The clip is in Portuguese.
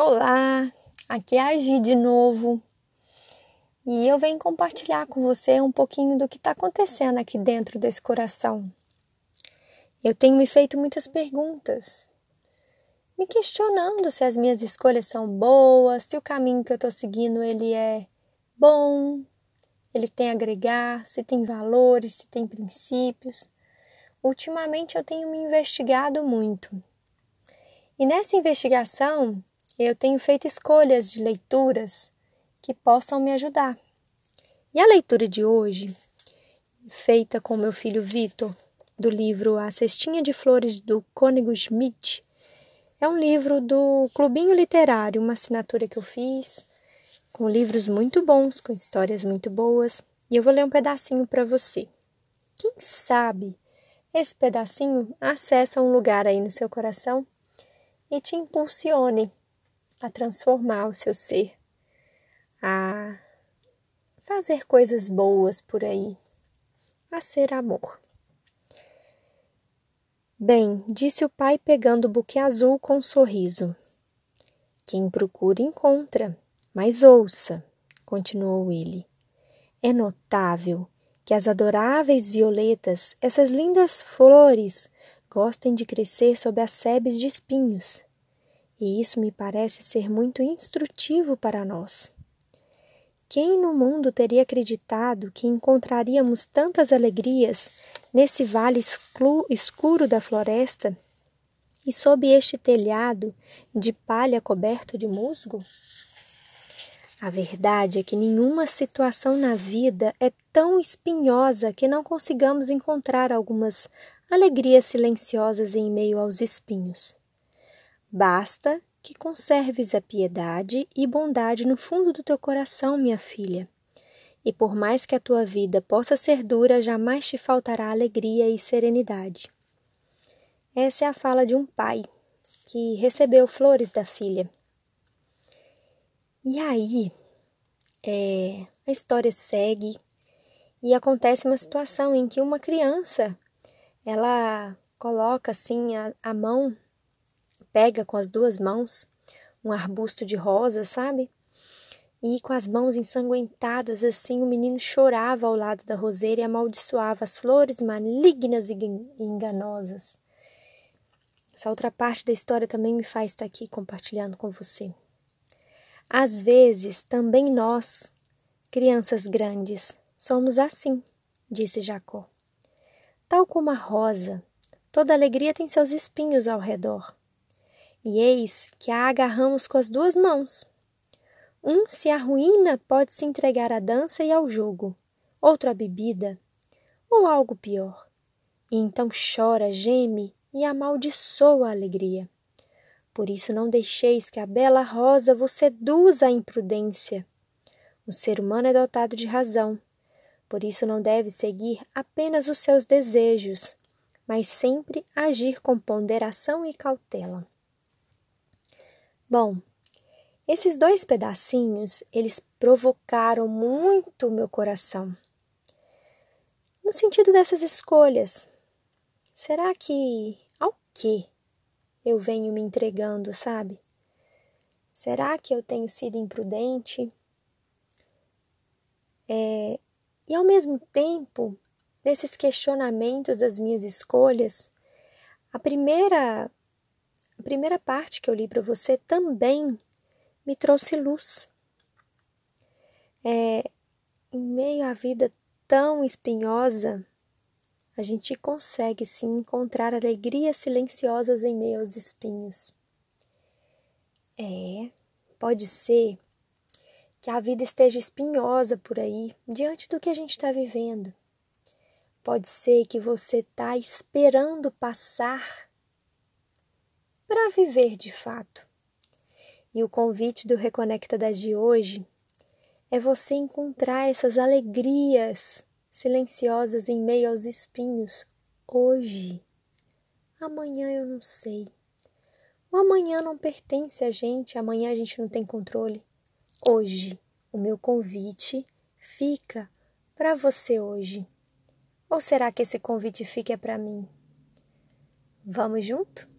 Olá, aqui é a Gi de novo e eu venho compartilhar com você um pouquinho do que está acontecendo aqui dentro desse coração. Eu tenho me feito muitas perguntas, me questionando se as minhas escolhas são boas, se o caminho que eu estou seguindo ele é bom, ele tem a agregar, se tem valores, se tem princípios. Ultimamente eu tenho me investigado muito. E nessa investigação, eu tenho feito escolhas de leituras que possam me ajudar. E a leitura de hoje, feita com meu filho Vitor, do livro A Cestinha de Flores do Cônego Schmidt, é um livro do Clubinho Literário, uma assinatura que eu fiz, com livros muito bons, com histórias muito boas, e eu vou ler um pedacinho para você. Quem sabe esse pedacinho acessa um lugar aí no seu coração e te impulsione a transformar o seu ser, a fazer coisas boas por aí, a ser amor. Bem, disse o pai pegando o buquê azul com um sorriso. Quem procura encontra, mas ouça, continuou ele. É notável que as adoráveis violetas, essas lindas flores, gostem de crescer sob as sebes de espinhos e isso me parece ser muito instrutivo para nós. Quem no mundo teria acreditado que encontraríamos tantas alegrias nesse vale escuro da floresta e sob este telhado de palha coberto de musgo? A verdade é que nenhuma situação na vida é tão espinhosa que não consigamos encontrar algumas alegrias silenciosas em meio aos espinhos. Basta que conserves a piedade e bondade no fundo do teu coração, minha filha. E por mais que a tua vida possa ser dura, jamais te faltará alegria e serenidade. Essa é a fala de um pai que recebeu flores da filha. E aí, é, a história segue e acontece uma situação em que uma criança ela coloca assim a, a mão pega com as duas mãos um arbusto de rosa, sabe? E com as mãos ensanguentadas assim, o menino chorava ao lado da roseira e amaldiçoava as flores malignas e enganosas. Essa outra parte da história também me faz estar aqui compartilhando com você. Às vezes, também nós, crianças grandes, somos assim, disse Jacó. Tal como a rosa, toda alegria tem seus espinhos ao redor e eis que a agarramos com as duas mãos. Um se arruína pode se entregar à dança e ao jogo, outro à bebida, ou algo pior. E então chora, geme e amaldiçoa a alegria. Por isso não deixeis que a bela rosa vos seduza à imprudência. O ser humano é dotado de razão, por isso não deve seguir apenas os seus desejos, mas sempre agir com ponderação e cautela. Bom, esses dois pedacinhos, eles provocaram muito meu coração. No sentido dessas escolhas, será que ao que eu venho me entregando, sabe? Será que eu tenho sido imprudente? É, e ao mesmo tempo, nesses questionamentos das minhas escolhas, a primeira primeira parte que eu li para você também me trouxe luz. É, em meio à vida tão espinhosa, a gente consegue sim encontrar alegrias silenciosas em meio aos espinhos. É, pode ser que a vida esteja espinhosa por aí, diante do que a gente está vivendo. Pode ser que você está esperando passar para viver de fato. E o convite do Reconectadas de hoje é você encontrar essas alegrias silenciosas em meio aos espinhos hoje. Amanhã eu não sei. O amanhã não pertence a gente, amanhã a gente não tem controle. Hoje, o meu convite fica para você hoje. Ou será que esse convite fica para mim? Vamos junto?